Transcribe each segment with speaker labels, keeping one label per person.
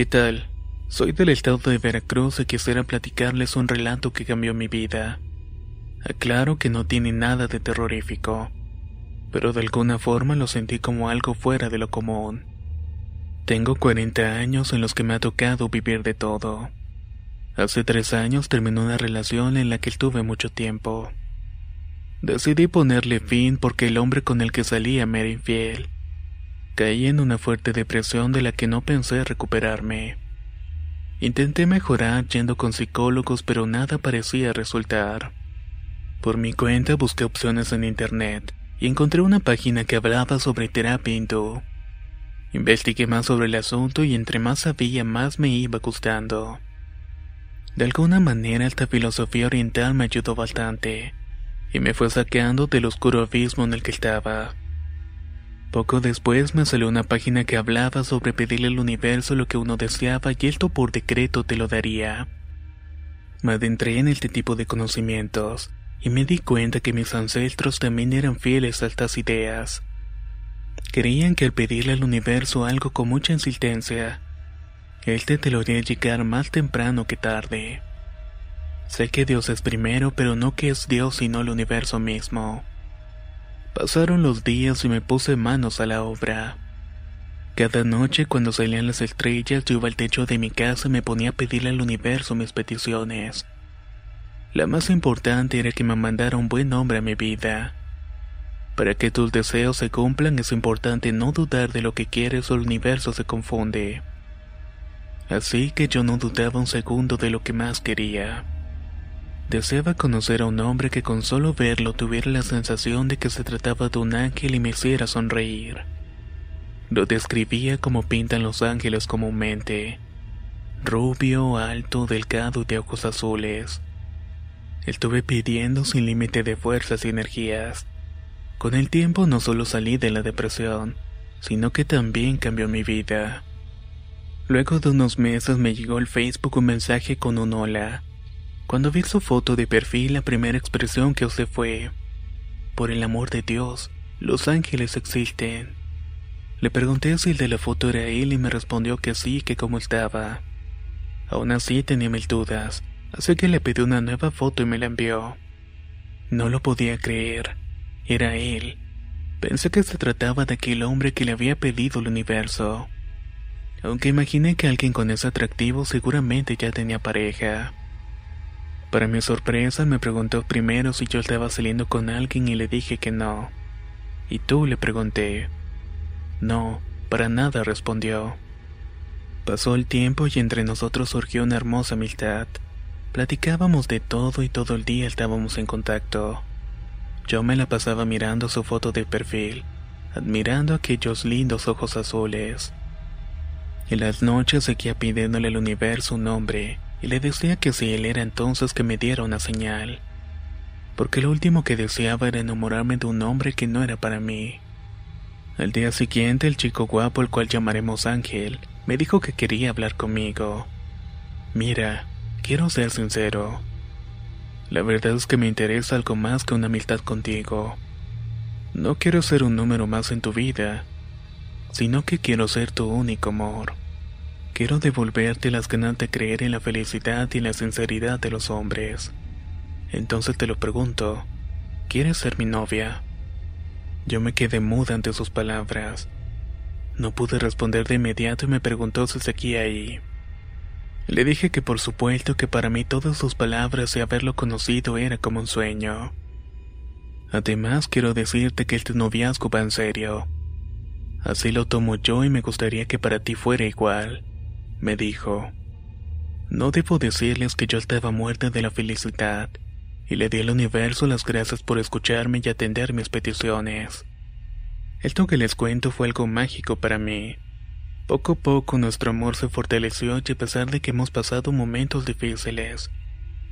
Speaker 1: ¿Qué tal? Soy del estado de Veracruz y quisiera platicarles un relato que cambió mi vida. Aclaro que no tiene nada de terrorífico, pero de alguna forma lo sentí como algo fuera de lo común. Tengo 40 años en los que me ha tocado vivir de todo. Hace tres años terminó una relación en la que estuve mucho tiempo. Decidí ponerle fin porque el hombre con el que salía me era infiel. Caí en una fuerte depresión de la que no pensé recuperarme. Intenté mejorar yendo con psicólogos, pero nada parecía resultar. Por mi cuenta busqué opciones en internet y encontré una página que hablaba sobre terapia hindú. Investigué más sobre el asunto y entre más sabía más me iba gustando. De alguna manera esta filosofía oriental me ayudó bastante y me fue sacando del oscuro abismo en el que estaba. Poco después me salió una página que hablaba sobre pedirle al universo lo que uno deseaba y esto por decreto te lo daría. Me adentré en este tipo de conocimientos y me di cuenta que mis ancestros también eran fieles a estas ideas. Creían que al pedirle al universo algo con mucha insistencia, éste te lo haría llegar más temprano que tarde. Sé que Dios es primero, pero no que es Dios sino el universo mismo. Pasaron los días y me puse manos a la obra. Cada noche cuando salían las estrellas yo iba al techo de mi casa y me ponía a pedirle al universo mis peticiones. La más importante era que me mandara un buen hombre a mi vida. Para que tus deseos se cumplan es importante no dudar de lo que quieres o el universo se confunde. Así que yo no dudaba un segundo de lo que más quería. Deseaba conocer a un hombre que con solo verlo tuviera la sensación de que se trataba de un ángel y me hiciera sonreír. Lo describía como pintan los ángeles comúnmente. Rubio, alto, delgado y de ojos azules. Estuve pidiendo sin límite de fuerzas y energías. Con el tiempo no solo salí de la depresión, sino que también cambió mi vida. Luego de unos meses me llegó al Facebook un mensaje con un hola. Cuando vi su foto de perfil, la primera expresión que usé fue, por el amor de Dios, los ángeles existen. Le pregunté si el de la foto era él y me respondió que sí, que cómo estaba. Aún así tenía mil dudas, así que le pedí una nueva foto y me la envió. No lo podía creer, era él. Pensé que se trataba de aquel hombre que le había pedido el universo. Aunque imaginé que alguien con ese atractivo seguramente ya tenía pareja. Para mi sorpresa me preguntó primero si yo estaba saliendo con alguien y le dije que no. ¿Y tú? le pregunté. No, para nada respondió. Pasó el tiempo y entre nosotros surgió una hermosa amistad. Platicábamos de todo y todo el día estábamos en contacto. Yo me la pasaba mirando su foto de perfil, admirando aquellos lindos ojos azules. En las noches seguía pidiéndole al universo un nombre, y le decía que si él era entonces que me diera una señal, porque lo último que deseaba era enamorarme de un hombre que no era para mí. Al día siguiente el chico guapo, el cual llamaremos Ángel, me dijo que quería hablar conmigo. Mira, quiero ser sincero. La verdad es que me interesa algo más que una amistad contigo. No quiero ser un número más en tu vida, sino que quiero ser tu único amor. Quiero devolverte las ganas de creer en la felicidad y la sinceridad de los hombres. Entonces te lo pregunto, ¿quieres ser mi novia? Yo me quedé muda ante sus palabras. No pude responder de inmediato y me preguntó si seguía ahí. Le dije que por supuesto que para mí todas sus palabras y haberlo conocido era como un sueño. Además quiero decirte que este noviazgo va en serio. Así lo tomo yo y me gustaría que para ti fuera igual, me dijo. No debo decirles que yo estaba muerta de la felicidad, y le di al universo las gracias por escucharme y atender mis peticiones. Esto que les cuento fue algo mágico para mí. Poco a poco nuestro amor se fortaleció y a pesar de que hemos pasado momentos difíciles,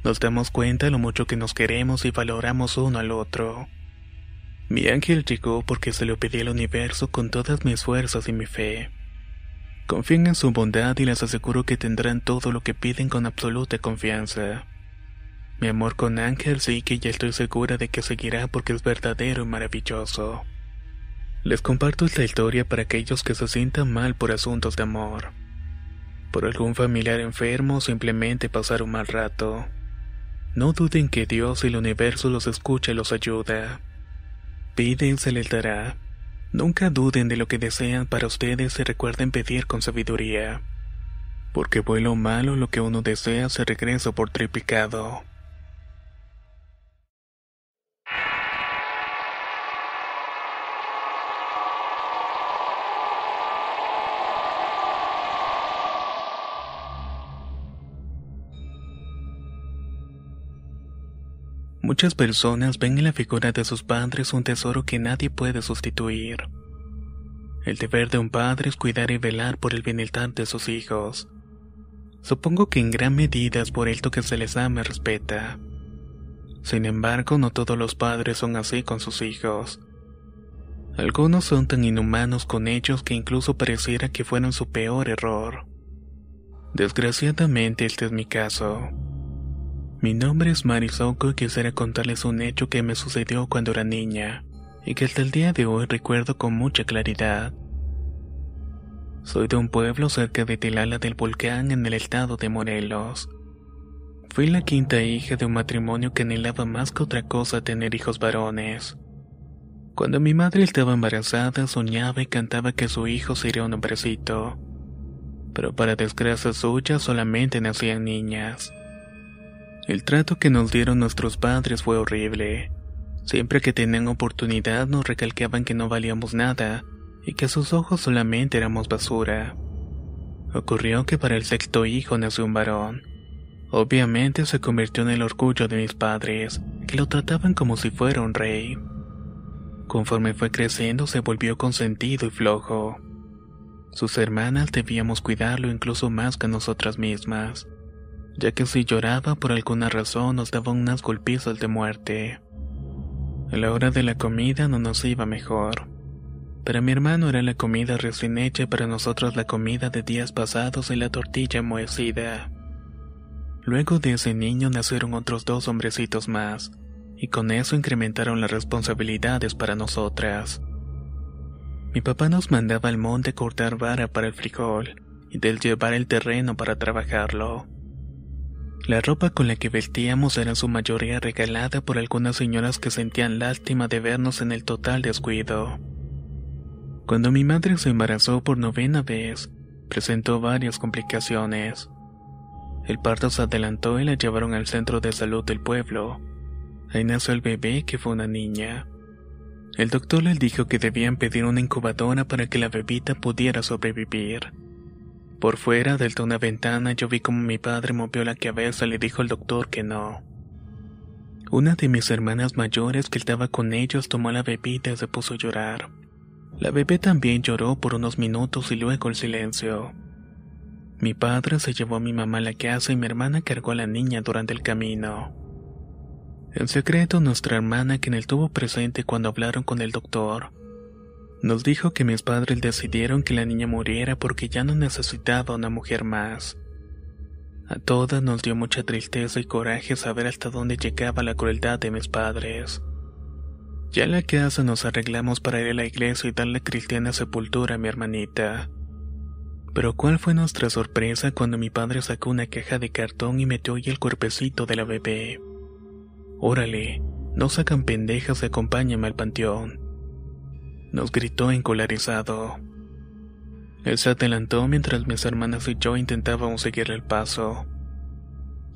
Speaker 1: nos damos cuenta lo mucho que nos queremos y valoramos uno al otro. Mi ángel llegó porque se lo pedí al universo con todas mis fuerzas y mi fe. Confíen en su bondad y les aseguro que tendrán todo lo que piden con absoluta confianza. Mi amor con Ángel sí que ya estoy segura de que seguirá porque es verdadero y maravilloso. Les comparto esta historia para aquellos que se sientan mal por asuntos de amor, por algún familiar enfermo o simplemente pasar un mal rato. No duden que Dios y el universo los escucha y los ayuda. Piden se les dará. Nunca duden de lo que desean para ustedes y recuerden pedir con sabiduría. Porque bueno o malo lo que uno desea se regresa por triplicado. Muchas personas ven en la figura de sus padres un tesoro que nadie puede sustituir. El deber de un padre es cuidar y velar por el bienestar de sus hijos. Supongo que en gran medida es por esto que se les ama y respeta. Sin embargo, no todos los padres son así con sus hijos. Algunos son tan inhumanos con ellos que incluso pareciera que fueron su peor error. Desgraciadamente este es mi caso. Mi nombre es Marisoko y quisiera contarles un hecho que me sucedió cuando era niña y que hasta el día de hoy recuerdo con mucha claridad. Soy de un pueblo cerca de Tilala del Volcán en el estado de Morelos. Fui la quinta hija de un matrimonio que anhelaba más que otra cosa tener hijos varones. Cuando mi madre estaba embarazada soñaba y cantaba que su hijo sería un hombrecito. Pero para desgracia suya solamente nacían niñas. El trato que nos dieron nuestros padres fue horrible. Siempre que tenían oportunidad nos recalcaban que no valíamos nada y que a sus ojos solamente éramos basura. Ocurrió que para el sexto hijo nació un varón. Obviamente se convirtió en el orgullo de mis padres, que lo trataban como si fuera un rey. Conforme fue creciendo se volvió consentido y flojo. Sus hermanas debíamos cuidarlo incluso más que nosotras mismas ya que si lloraba por alguna razón nos daba unas golpizas de muerte. A la hora de la comida no nos iba mejor. Para mi hermano era la comida recién hecha para nosotros la comida de días pasados y la tortilla amoecida. Luego de ese niño nacieron otros dos hombrecitos más, y con eso incrementaron las responsabilidades para nosotras. Mi papá nos mandaba al monte cortar vara para el frijol y del llevar el terreno para trabajarlo. La ropa con la que vestíamos era en su mayoría regalada por algunas señoras que sentían lástima de vernos en el total descuido. Cuando mi madre se embarazó por novena vez, presentó varias complicaciones. El parto se adelantó y la llevaron al centro de salud del pueblo. Ahí nació el bebé que fue una niña. El doctor les dijo que debían pedir una incubadora para que la bebita pudiera sobrevivir. Por fuera de una ventana yo vi como mi padre movió la cabeza y le dijo al doctor que no. Una de mis hermanas mayores que estaba con ellos tomó la bebida y se puso a llorar. La bebé también lloró por unos minutos y luego el silencio. Mi padre se llevó a mi mamá a la casa y mi hermana cargó a la niña durante el camino. En secreto, nuestra hermana, quien estuvo presente cuando hablaron con el doctor, nos dijo que mis padres decidieron que la niña muriera porque ya no necesitaba una mujer más. A todas nos dio mucha tristeza y coraje saber hasta dónde llegaba la crueldad de mis padres. Ya en la casa nos arreglamos para ir a la iglesia y darle cristiana sepultura a mi hermanita. Pero cuál fue nuestra sorpresa cuando mi padre sacó una caja de cartón y metió ahí el cuerpecito de la bebé. Órale, No sacan pendejas y acompáñame al panteón. Nos gritó encolarizado. Él se adelantó mientras mis hermanas y yo intentábamos seguirle el paso.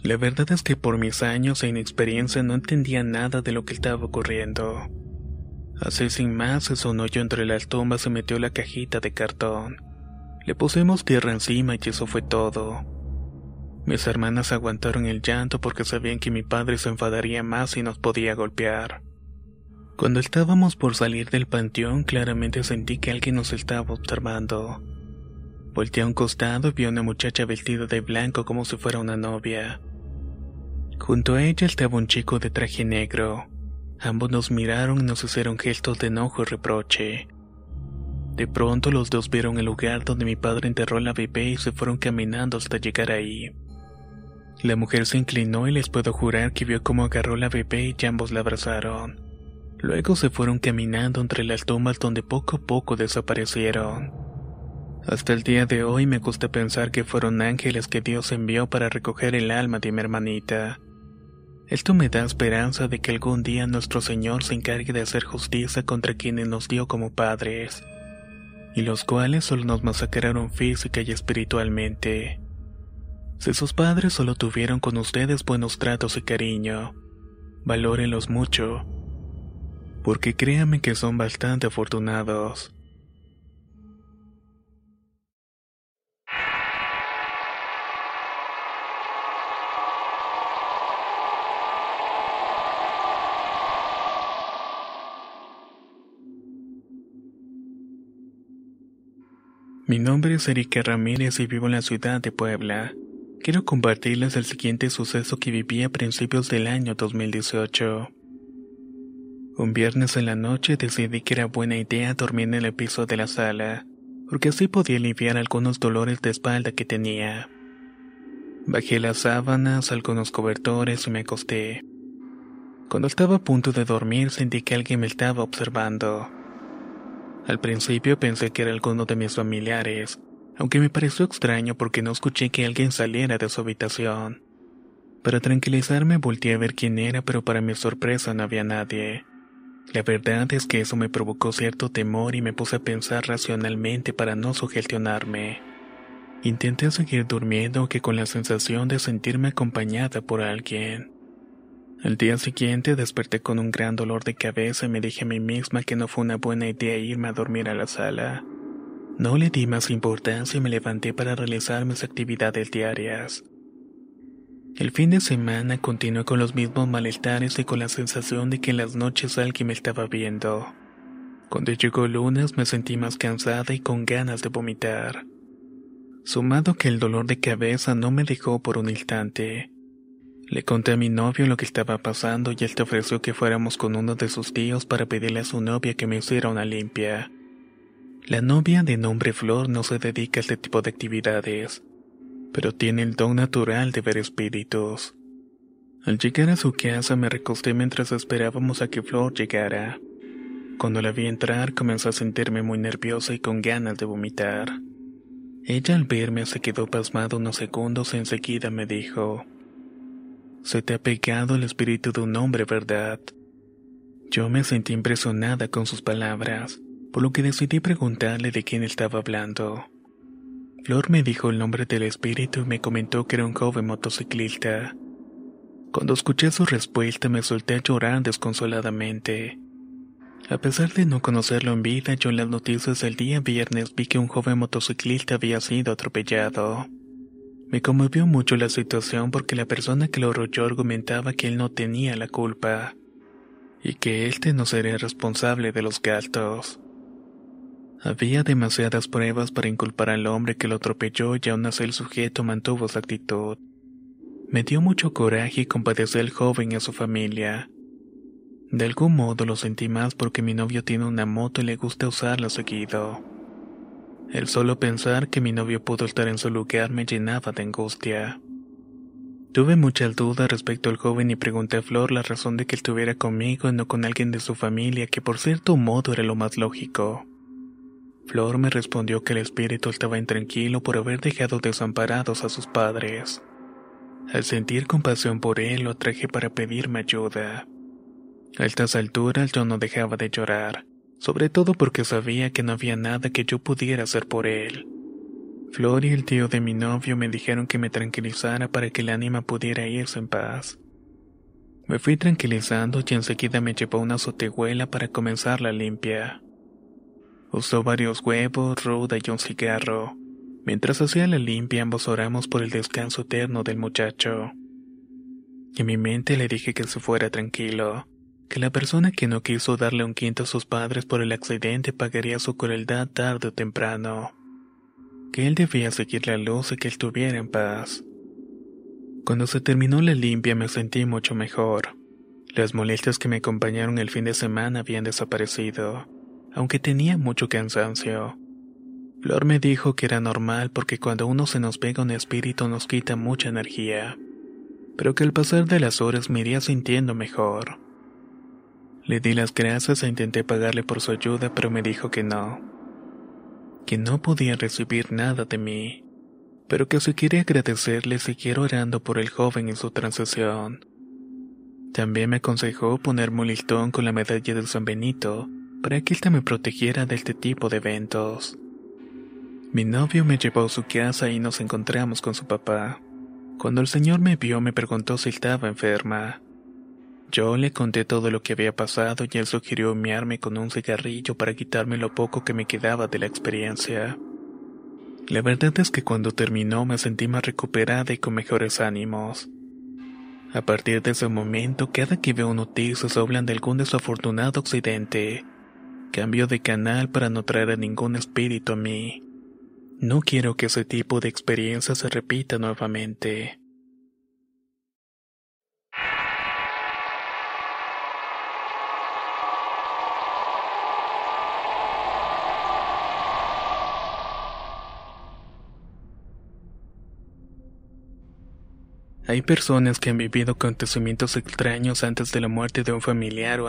Speaker 1: La verdad es que por mis años e inexperiencia no entendía nada de lo que estaba ocurriendo. Así sin más se sonó yo entre las tumbas se metió la cajita de cartón. Le pusimos tierra encima y eso fue todo. Mis hermanas aguantaron el llanto porque sabían que mi padre se enfadaría más y nos podía golpear. Cuando estábamos por salir del panteón, claramente sentí que alguien nos estaba observando. Volteé a un costado y vi a una muchacha vestida de blanco como si fuera una novia. Junto a ella estaba un chico de traje negro. Ambos nos miraron y nos hicieron gestos de enojo y reproche. De pronto los dos vieron el lugar donde mi padre enterró a la bebé y se fueron caminando hasta llegar ahí. La mujer se inclinó y les puedo jurar que vio cómo agarró la bebé y ambos la abrazaron. Luego se fueron caminando entre las tumbas donde poco a poco desaparecieron. Hasta el día de hoy me gusta pensar que fueron ángeles que Dios envió para recoger el alma de mi hermanita. Esto me da esperanza de que algún día nuestro Señor se encargue de hacer justicia contra quienes nos dio como padres, y los cuales solo nos masacraron física y espiritualmente. Si sus padres solo tuvieron con ustedes buenos tratos y cariño, valórenlos mucho, porque créanme que son bastante afortunados. Mi nombre es Erika Ramírez y vivo en la ciudad de Puebla. Quiero compartirles el siguiente suceso que viví a principios del año 2018. Un viernes en la noche decidí que era buena idea dormir en el piso de la sala, porque así podía aliviar algunos dolores de espalda que tenía. Bajé las sábanas, algunos cobertores y me acosté. Cuando estaba a punto de dormir sentí que alguien me estaba observando. Al principio pensé que era alguno de mis familiares, aunque me pareció extraño porque no escuché que alguien saliera de su habitación. Para tranquilizarme volteé a ver quién era, pero para mi sorpresa no había nadie. La verdad es que eso me provocó cierto temor y me puse a pensar racionalmente para no sugestionarme. Intenté seguir durmiendo aunque con la sensación de sentirme acompañada por alguien. Al día siguiente desperté con un gran dolor de cabeza y me dije a mí misma que no fue una buena idea irme a dormir a la sala. No le di más importancia y me levanté para realizar mis actividades diarias. El fin de semana continué con los mismos malestares y con la sensación de que en las noches alguien me estaba viendo. Cuando llegó lunes me sentí más cansada y con ganas de vomitar. Sumado que el dolor de cabeza no me dejó por un instante. Le conté a mi novio lo que estaba pasando y él te ofreció que fuéramos con uno de sus tíos para pedirle a su novia que me hiciera una limpia. La novia de nombre Flor no se dedica a este tipo de actividades, pero tiene el don natural de ver espíritus. Al llegar a su casa me recosté mientras esperábamos a que Flor llegara. Cuando la vi entrar comenzó a sentirme muy nerviosa y con ganas de vomitar. Ella al verme se quedó pasmada unos segundos y enseguida me dijo, se te ha pegado el espíritu de un hombre, ¿verdad? Yo me sentí impresionada con sus palabras, por lo que decidí preguntarle de quién estaba hablando. Flor me dijo el nombre del espíritu y me comentó que era un joven motociclista. Cuando escuché su respuesta me solté a llorar desconsoladamente. A pesar de no conocerlo en vida, yo en las noticias del día viernes vi que un joven motociclista había sido atropellado. Me conmovió mucho la situación porque la persona que lo arrolló argumentaba que él no tenía la culpa y que éste no sería responsable de los gastos. Había demasiadas pruebas para inculpar al hombre que lo atropelló y aún así el sujeto mantuvo su actitud. Me dio mucho coraje y compadecí al joven y a su familia. De algún modo lo sentí más porque mi novio tiene una moto y le gusta usarla seguido. El solo pensar que mi novio pudo estar en su lugar me llenaba de angustia. Tuve muchas dudas respecto al joven y pregunté a Flor la razón de que estuviera conmigo y no con alguien de su familia, que por cierto modo era lo más lógico. Flor me respondió que el espíritu estaba intranquilo por haber dejado desamparados a sus padres. Al sentir compasión por él, lo traje para pedirme ayuda. A estas alturas yo no dejaba de llorar, sobre todo porque sabía que no había nada que yo pudiera hacer por él. Flor y el tío de mi novio me dijeron que me tranquilizara para que el ánima pudiera irse en paz. Me fui tranquilizando y enseguida me llevó una azotehuela para comenzar la limpia. Usó varios huevos, ruda y un cigarro. Mientras hacía la limpia ambos oramos por el descanso eterno del muchacho. En mi mente le dije que se fuera tranquilo, que la persona que no quiso darle un quinto a sus padres por el accidente pagaría su crueldad tarde o temprano que él debía seguir la luz y que estuviera en paz. Cuando se terminó la limpia me sentí mucho mejor. Las molestias que me acompañaron el fin de semana habían desaparecido, aunque tenía mucho cansancio. Flor me dijo que era normal porque cuando uno se nos pega un espíritu nos quita mucha energía, pero que al pasar de las horas me iría sintiendo mejor. Le di las gracias e intenté pagarle por su ayuda, pero me dijo que no que no podía recibir nada de mí, pero que si quería agradecerle siguiera orando por el joven en su transición. También me aconsejó ponerme un listón con la medalla de San Benito para que ésta me protegiera de este tipo de eventos. Mi novio me llevó a su casa y nos encontramos con su papá. Cuando el señor me vio me preguntó si estaba enferma. Yo le conté todo lo que había pasado y él sugirió miarme con un cigarrillo para quitarme lo poco que me quedaba de la experiencia. La verdad es que cuando terminó me sentí más recuperada y con mejores ánimos. A partir de ese momento, cada que veo noticias hablan de algún desafortunado accidente. Cambio de canal para no traer a ningún espíritu a mí. No quiero que ese tipo de experiencia se repita nuevamente. Hay personas que han vivido acontecimientos extraños antes de la muerte de un familiar o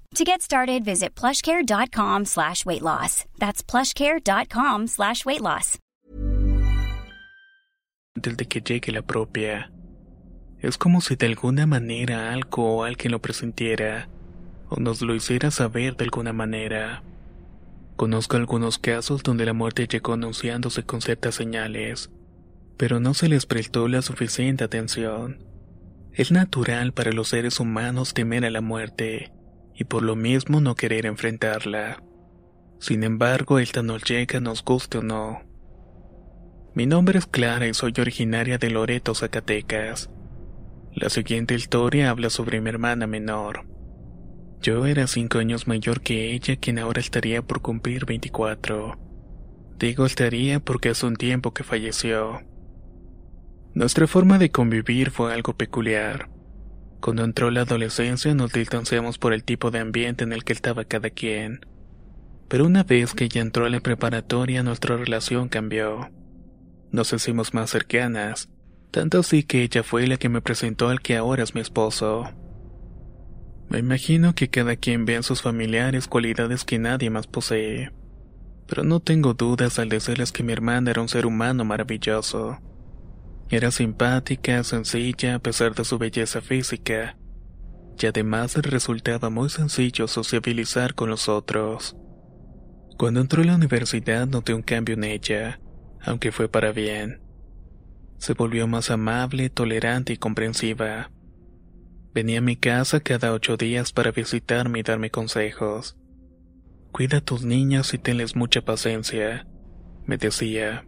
Speaker 2: To get started, visit plushcare.com slash weight loss. That's plushcare.com slash weight loss.
Speaker 1: De que llegue la propia. Es como si de alguna manera algo o alguien lo presintiera, o nos lo hiciera saber de alguna manera. Conozco algunos casos donde la muerte llegó anunciándose con ciertas señales, pero no se les prestó la suficiente atención. Es natural para los seres humanos temer a la muerte y por lo mismo no querer enfrentarla. Sin embargo, esta nos llega, nos guste o no. Mi nombre es Clara y soy originaria de Loreto, Zacatecas. La siguiente historia habla sobre mi hermana menor. Yo era cinco años mayor que ella, quien ahora estaría por cumplir 24. Digo estaría porque hace un tiempo que falleció. Nuestra forma de convivir fue algo peculiar. Cuando entró la adolescencia nos distanciamos por el tipo de ambiente en el que estaba cada quien. Pero una vez que ella entró a la preparatoria nuestra relación cambió. Nos hicimos más cercanas, Tanto así que ella fue la que me presentó al que ahora es mi esposo. Me imagino que cada quien ve en sus familiares cualidades que nadie más posee. Pero no tengo dudas al decirles que mi hermana era un ser humano maravilloso. Era simpática, sencilla a pesar de su belleza física, y además resultaba muy sencillo sociabilizar con los otros. Cuando entró a la universidad noté un cambio en ella, aunque fue para bien. Se volvió más amable, tolerante y comprensiva. Venía a mi casa cada ocho días para visitarme y darme consejos. Cuida a tus niñas y tenles mucha paciencia, me decía.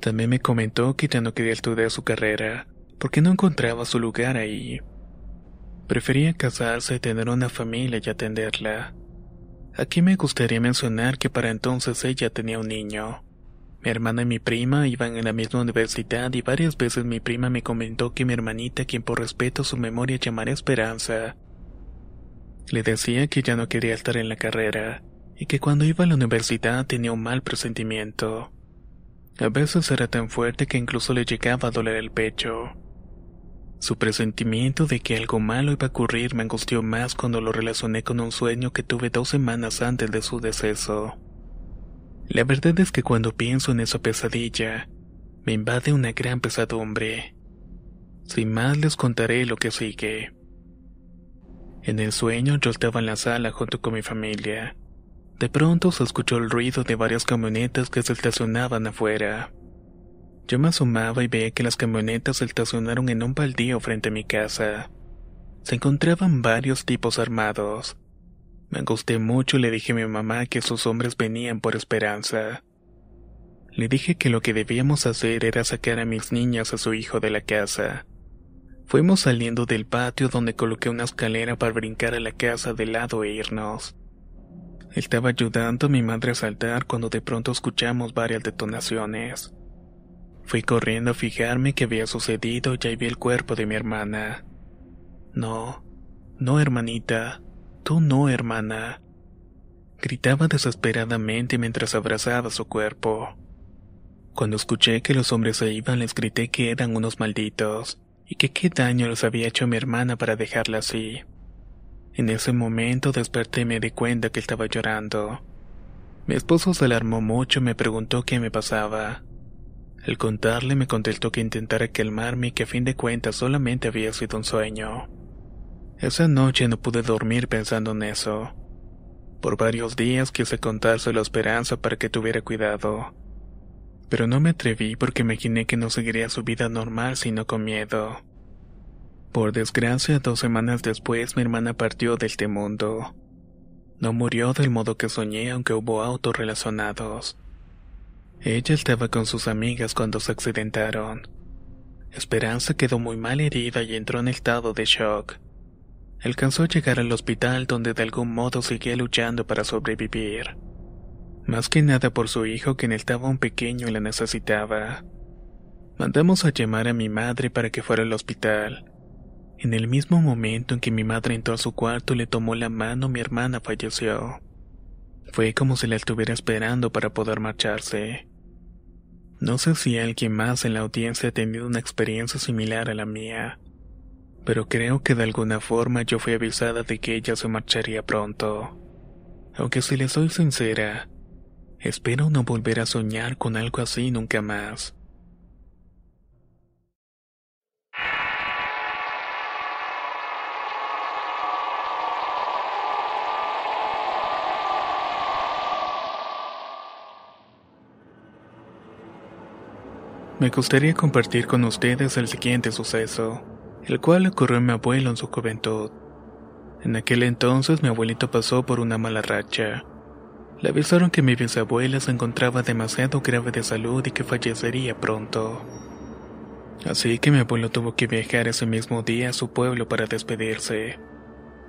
Speaker 1: También me comentó que ya no quería estudiar su carrera, porque no encontraba su lugar ahí. Prefería casarse, tener una familia y atenderla. Aquí me gustaría mencionar que para entonces ella tenía un niño. Mi hermana y mi prima iban en la misma universidad y varias veces mi prima me comentó que mi hermanita, quien por respeto a su memoria llamaré Esperanza, le decía que ya no quería estar en la carrera y que cuando iba a la universidad tenía un mal presentimiento. A veces era tan fuerte que incluso le llegaba a doler el pecho. Su presentimiento de que algo malo iba a ocurrir me angustió más cuando lo relacioné con un sueño que tuve dos semanas antes de su deceso. La verdad es que cuando pienso en esa pesadilla, me invade una gran pesadumbre. Sin más les contaré lo que sigue. En el sueño yo estaba en la sala junto con mi familia. De pronto se escuchó el ruido de varias camionetas que se estacionaban afuera. Yo me asomaba y veía que las camionetas se estacionaron en un baldío frente a mi casa. Se encontraban varios tipos armados, me angustié mucho y le dije a mi mamá que sus hombres venían por esperanza. Le dije que lo que debíamos hacer era sacar a mis niñas a su hijo de la casa. Fuimos saliendo del patio donde coloqué una escalera para brincar a la casa de lado e irnos. Estaba ayudando a mi madre a saltar cuando de pronto escuchamos varias detonaciones. Fui corriendo a fijarme qué había sucedido y ahí vi el cuerpo de mi hermana. No, no hermanita, Tú no, hermana. Gritaba desesperadamente mientras abrazaba su cuerpo. Cuando escuché que los hombres se iban, les grité que eran unos malditos y que qué daño les había hecho a mi hermana para dejarla así. En ese momento desperté y me di cuenta que estaba llorando. Mi esposo se alarmó mucho y me preguntó qué me pasaba. Al contarle me contestó que intentara calmarme y que a fin de cuentas solamente había sido un sueño. Esa noche no pude dormir pensando en eso. Por varios días quise contárselo a Esperanza para que tuviera cuidado. Pero no me atreví porque imaginé que no seguiría su vida normal sino con miedo. Por desgracia, dos semanas después mi hermana partió de este mundo. No murió del modo que soñé aunque hubo autos relacionados. Ella estaba con sus amigas cuando se accidentaron. Esperanza quedó muy mal herida y entró en estado de shock alcanzó a llegar al hospital donde de algún modo seguía luchando para sobrevivir. Más que nada por su hijo quien estaba un pequeño y la necesitaba. Mandamos a llamar a mi madre para que fuera al hospital. En el mismo momento en que mi madre entró a su cuarto y le tomó la mano, mi hermana falleció. Fue como si la estuviera esperando para poder marcharse. No sé si alguien más en la audiencia ha tenido una experiencia similar a la mía pero creo que de alguna forma yo fui avisada de que ella se marcharía pronto. Aunque si le soy sincera, espero no volver a soñar con algo así nunca más. Me gustaría compartir con ustedes el siguiente suceso el cual ocurrió a mi abuelo en su juventud. En aquel entonces mi abuelito pasó por una mala racha. Le avisaron que mi bisabuela se encontraba demasiado grave de salud y que fallecería pronto. Así que mi abuelo tuvo que viajar ese mismo día a su pueblo para despedirse.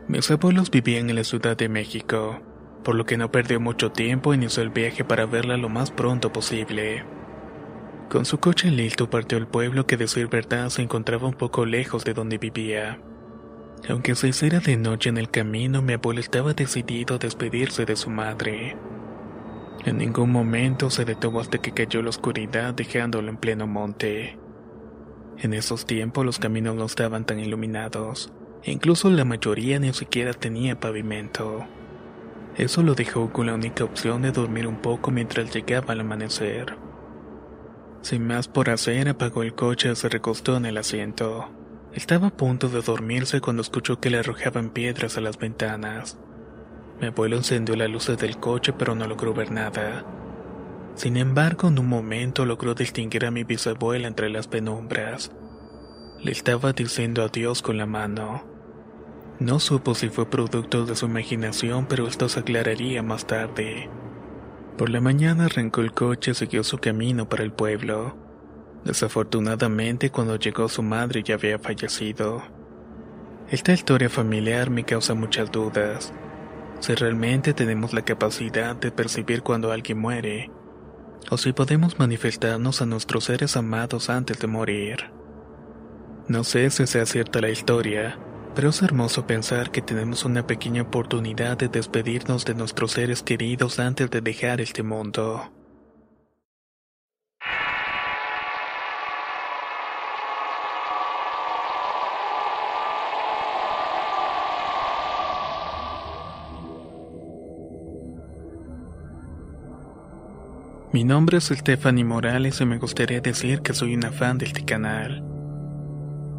Speaker 1: Mis abuelos vivían en la Ciudad de México, por lo que no perdió mucho tiempo y inició el viaje para verla lo más pronto posible. Con su coche listo partió al pueblo que de decir verdad se encontraba un poco lejos de donde vivía. Aunque se hiciera de noche en el camino, mi abuelo estaba decidido a despedirse de su madre. En ningún momento se detuvo hasta que cayó la oscuridad dejándolo en pleno monte. En esos tiempos los caminos no estaban tan iluminados, e incluso la mayoría ni siquiera tenía pavimento. Eso lo dejó con la única opción de dormir un poco mientras llegaba el amanecer. Sin más por hacer, apagó el coche y se recostó en el asiento. Estaba a punto de dormirse cuando escuchó que le arrojaban piedras a las ventanas. Mi abuelo encendió las luces del coche pero no logró ver nada. Sin embargo, en un momento logró distinguir a mi bisabuela entre las penumbras. Le estaba diciendo adiós con la mano. No supo si fue producto de su imaginación, pero esto se aclararía más tarde. Por la mañana arrancó el coche y siguió su camino para el pueblo. Desafortunadamente, cuando llegó su madre ya había fallecido. Esta historia familiar me causa muchas dudas. Si realmente tenemos la capacidad de percibir cuando alguien muere, o si podemos manifestarnos a nuestros seres amados antes de morir. No sé si sea cierta la historia, pero es hermoso pensar que tenemos una pequeña oportunidad de despedirnos de nuestros seres queridos antes de dejar este mundo. Mi nombre es Stephanie Morales y me gustaría decir que soy una fan de este canal.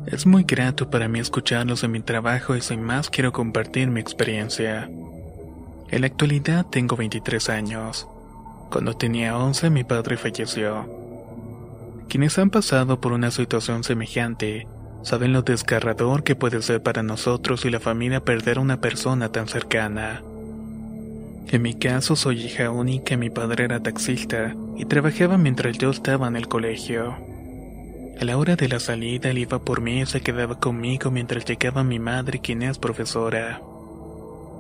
Speaker 1: Es muy grato para mí escucharlos en mi trabajo y sin más quiero compartir mi experiencia. En la actualidad tengo 23 años. Cuando tenía 11 mi padre falleció. Quienes han pasado por una situación semejante saben lo desgarrador que puede ser para nosotros y la familia perder a una persona tan cercana. En mi caso soy hija única, mi padre era taxista y trabajaba mientras yo estaba en el colegio. A la hora de la salida él iba por mí y se quedaba conmigo mientras llegaba mi madre quien es profesora.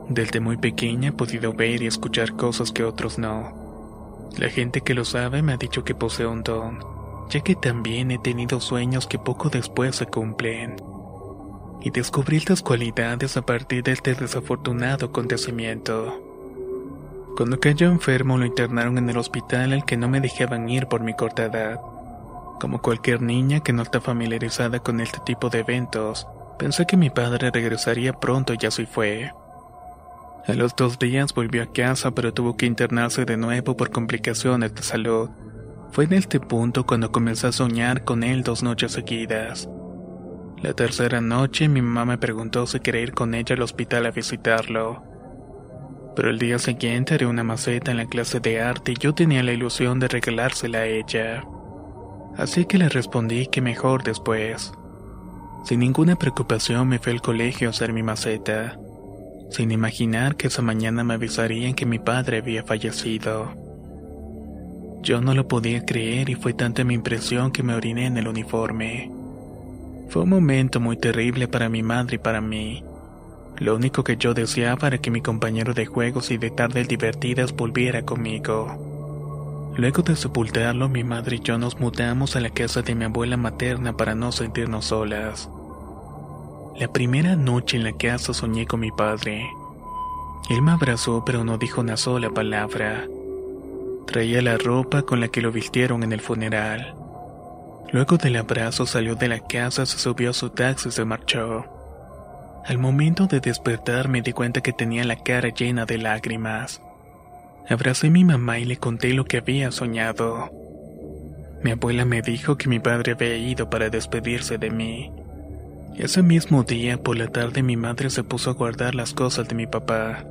Speaker 1: Desde muy pequeña he podido ver y escuchar cosas que otros no. La gente que lo sabe me ha dicho que poseo un don, ya que también he tenido sueños que poco después se cumplen. Y descubrí estas cualidades a partir de este desafortunado acontecimiento. Cuando cayó enfermo lo internaron en el hospital al que no me dejaban ir por mi corta edad. Como cualquier niña que no está familiarizada con este tipo de eventos, pensé que mi padre regresaría pronto y así fue. A los dos días volvió a casa pero tuvo que internarse de nuevo por complicaciones de salud. Fue en este punto cuando comencé a soñar con él dos noches seguidas. La tercera noche mi mamá me preguntó si quería ir con ella al hospital a visitarlo pero el día siguiente haré una maceta en la clase de arte y yo tenía la ilusión de regalársela a ella. Así que le respondí que mejor después. Sin ninguna preocupación me fui al colegio a hacer mi maceta, sin imaginar que esa mañana me avisarían que mi padre había fallecido. Yo no lo podía creer y fue tanta mi impresión que me oriné en el uniforme. Fue un momento muy terrible para mi madre y para mí lo único que yo deseaba era que mi compañero de juegos y de tardes divertidas volviera conmigo. Luego de sepultarlo, mi madre y yo nos mudamos a la casa de mi abuela materna para no sentirnos solas. La primera noche en la casa soñé con mi padre. Él me abrazó pero no dijo una sola palabra. Traía la ropa con la que lo vistieron en el funeral. Luego del abrazo salió de la casa, se subió a su taxi y se marchó. Al momento de despertar me di cuenta que tenía la cara llena de lágrimas. Abracé a mi mamá y le conté lo que había soñado. Mi abuela me dijo que mi padre había ido para despedirse de mí. Ese mismo día, por la tarde, mi madre se puso a guardar las cosas de mi papá.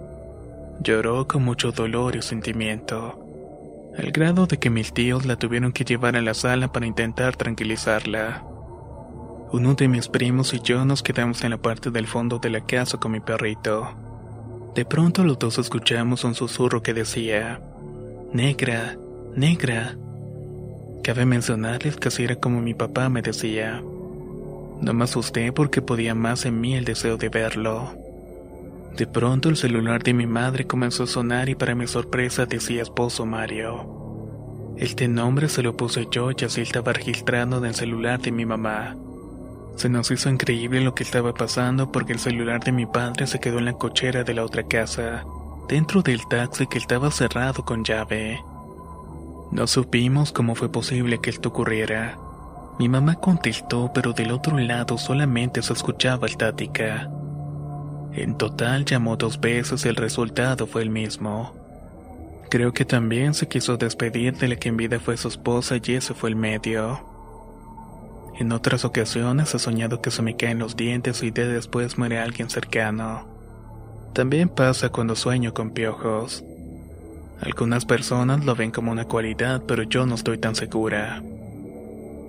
Speaker 1: Lloró con mucho dolor y sentimiento, al grado de que mis tíos la tuvieron que llevar a la sala para intentar tranquilizarla. Uno de mis primos y yo nos quedamos en la parte del fondo de la casa con mi perrito. De pronto los dos escuchamos un susurro que decía, Negra, negra. Cabe mencionarles que así era como mi papá me decía. No me asusté porque podía más en mí el deseo de verlo. De pronto el celular de mi madre comenzó a sonar y para mi sorpresa decía esposo Mario. Este nombre se lo puse yo y así estaba registrado en el celular de mi mamá. Se nos hizo increíble lo que estaba pasando porque el celular de mi padre se quedó en la cochera de la otra casa, dentro del taxi que estaba cerrado con llave. No supimos cómo fue posible que esto ocurriera. Mi mamá contestó, pero del otro lado solamente se escuchaba estática. En total llamó dos veces y el resultado fue el mismo. Creo que también se quiso despedir de la que en vida fue su esposa y ese fue el medio. En otras ocasiones he soñado que se me caen los dientes y de después muere alguien cercano. También pasa cuando sueño con piojos. Algunas personas lo ven como una cualidad, pero yo no estoy tan segura.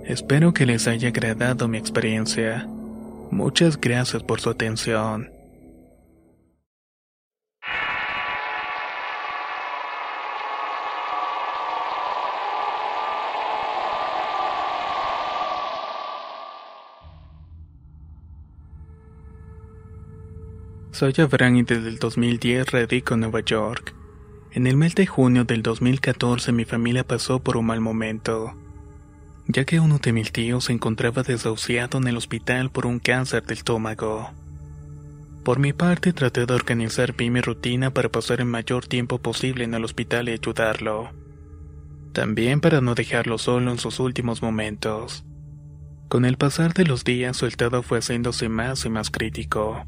Speaker 1: Espero que les haya agradado mi experiencia. Muchas gracias por su atención. Soy Abraham y desde el 2010 radico en Nueva York. En el mes de junio del 2014 mi familia pasó por un mal momento, ya que uno de mis tíos se encontraba desahuciado en el hospital por un cáncer del estómago. Por mi parte traté de organizar bien mi rutina para pasar el mayor tiempo posible en el hospital y ayudarlo. También para no dejarlo solo en sus últimos momentos. Con el pasar de los días su estado fue haciéndose más y más crítico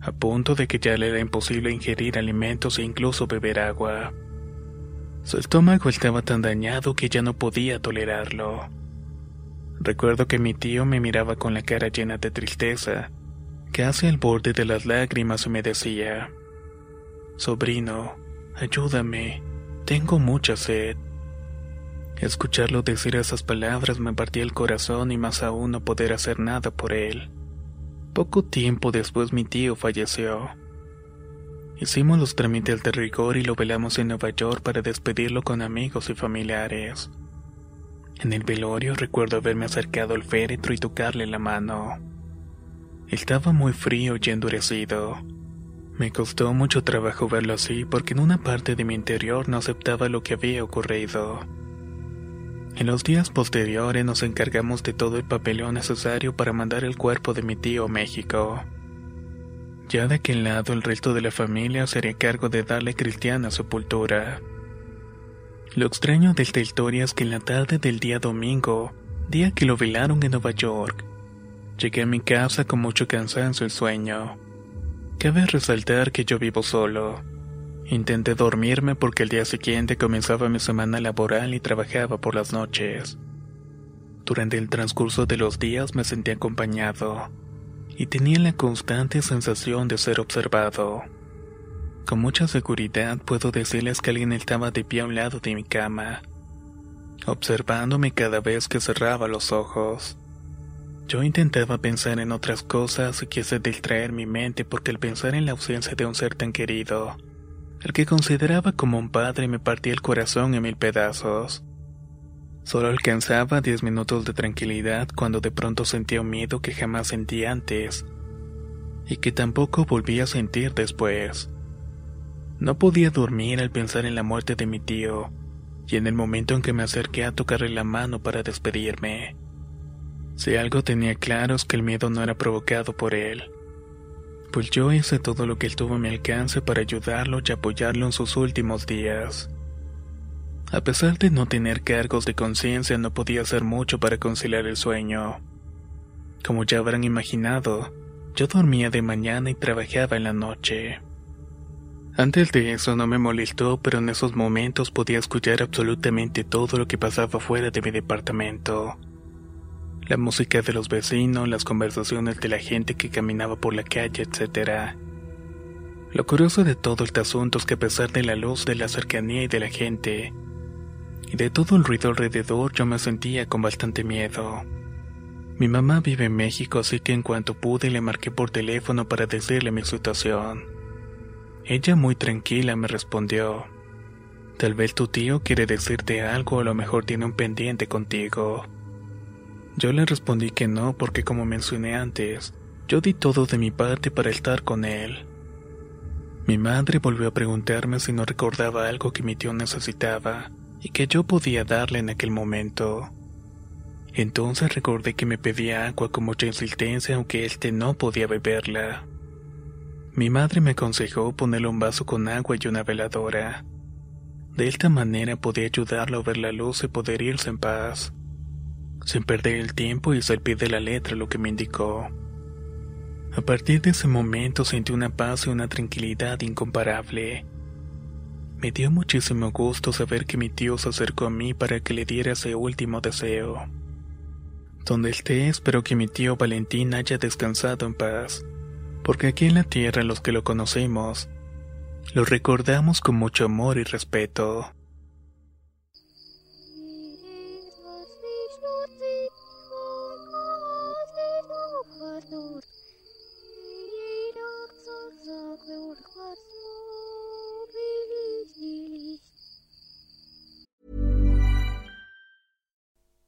Speaker 1: a punto de que ya le era imposible ingerir alimentos e incluso beber agua. Su estómago estaba tan dañado que ya no podía tolerarlo. Recuerdo que mi tío me miraba con la cara llena de tristeza, casi al borde de las lágrimas y me decía, Sobrino, ayúdame, tengo mucha sed. Escucharlo decir esas palabras me partía el corazón y más aún no poder hacer nada por él. Poco tiempo después mi tío falleció. Hicimos los trámites de rigor y lo velamos en Nueva York para despedirlo con amigos y familiares. En el velorio recuerdo haberme acercado al féretro y tocarle la mano. Estaba muy frío y endurecido. Me costó mucho trabajo verlo así porque en una parte de mi interior no aceptaba lo que había ocurrido. En los días posteriores nos encargamos de todo el papeleo necesario para mandar el cuerpo de mi tío a México. Ya de aquel lado el resto de la familia sería cargo de darle cristiana sepultura. Lo extraño de esta historia es que en la tarde del día domingo, día que lo velaron en Nueva York, llegué a mi casa con mucho cansancio y sueño. Cabe resaltar que yo vivo solo Intenté dormirme porque el día siguiente comenzaba mi semana laboral y trabajaba por las noches. Durante el transcurso de los días me sentí acompañado y tenía la constante sensación de ser observado. Con mucha seguridad puedo decirles que alguien estaba de pie a un lado de mi cama, observándome cada vez que cerraba los ojos. Yo intentaba pensar en otras cosas y quise distraer mi mente porque el pensar en la ausencia de un ser tan querido el que consideraba como un padre me partía el corazón en mil pedazos. Solo alcanzaba diez minutos de tranquilidad cuando de pronto sentía un miedo que jamás sentí antes y que tampoco volví a sentir después. No podía dormir al pensar en la muerte de mi tío y en el momento en que me acerqué a tocarle la mano para despedirme. Si algo tenía claro es que el miedo no era provocado por él pues yo hice todo lo que estuvo a mi alcance para ayudarlo y apoyarlo en sus últimos días. A pesar de no tener cargos de conciencia, no podía hacer mucho para conciliar el sueño. Como ya habrán imaginado, yo dormía de mañana y trabajaba en la noche. Antes de eso no me molestó, pero en esos momentos podía escuchar absolutamente todo lo que pasaba fuera de mi departamento la música de los vecinos, las conversaciones de la gente que caminaba por la calle, etc. Lo curioso de todo este asunto es que a pesar de la luz, de la cercanía y de la gente, y de todo el ruido alrededor, yo me sentía con bastante miedo. Mi mamá vive en México, así que en cuanto pude le marqué por teléfono para decirle mi situación. Ella muy tranquila me respondió, Tal vez tu tío quiere decirte algo o a lo mejor tiene un pendiente contigo. Yo le respondí que no porque como mencioné antes, yo di todo de mi parte para estar con él. Mi madre volvió a preguntarme si no recordaba algo que mi tío necesitaba y que yo podía darle en aquel momento. Entonces recordé que me pedía agua con mucha insistencia aunque éste no podía beberla. Mi madre me aconsejó ponerle un vaso con agua y una veladora. De esta manera podía ayudarlo a ver la luz y poder irse en paz. Sin perder el tiempo hice al pie de la letra lo que me indicó. A partir de ese momento sentí una paz y una tranquilidad incomparable. Me dio muchísimo gusto saber que mi tío se acercó a mí para que le diera ese último deseo. Donde esté, espero que mi tío Valentín haya descansado en paz, porque aquí en la tierra los que lo conocemos, lo recordamos con mucho amor y respeto.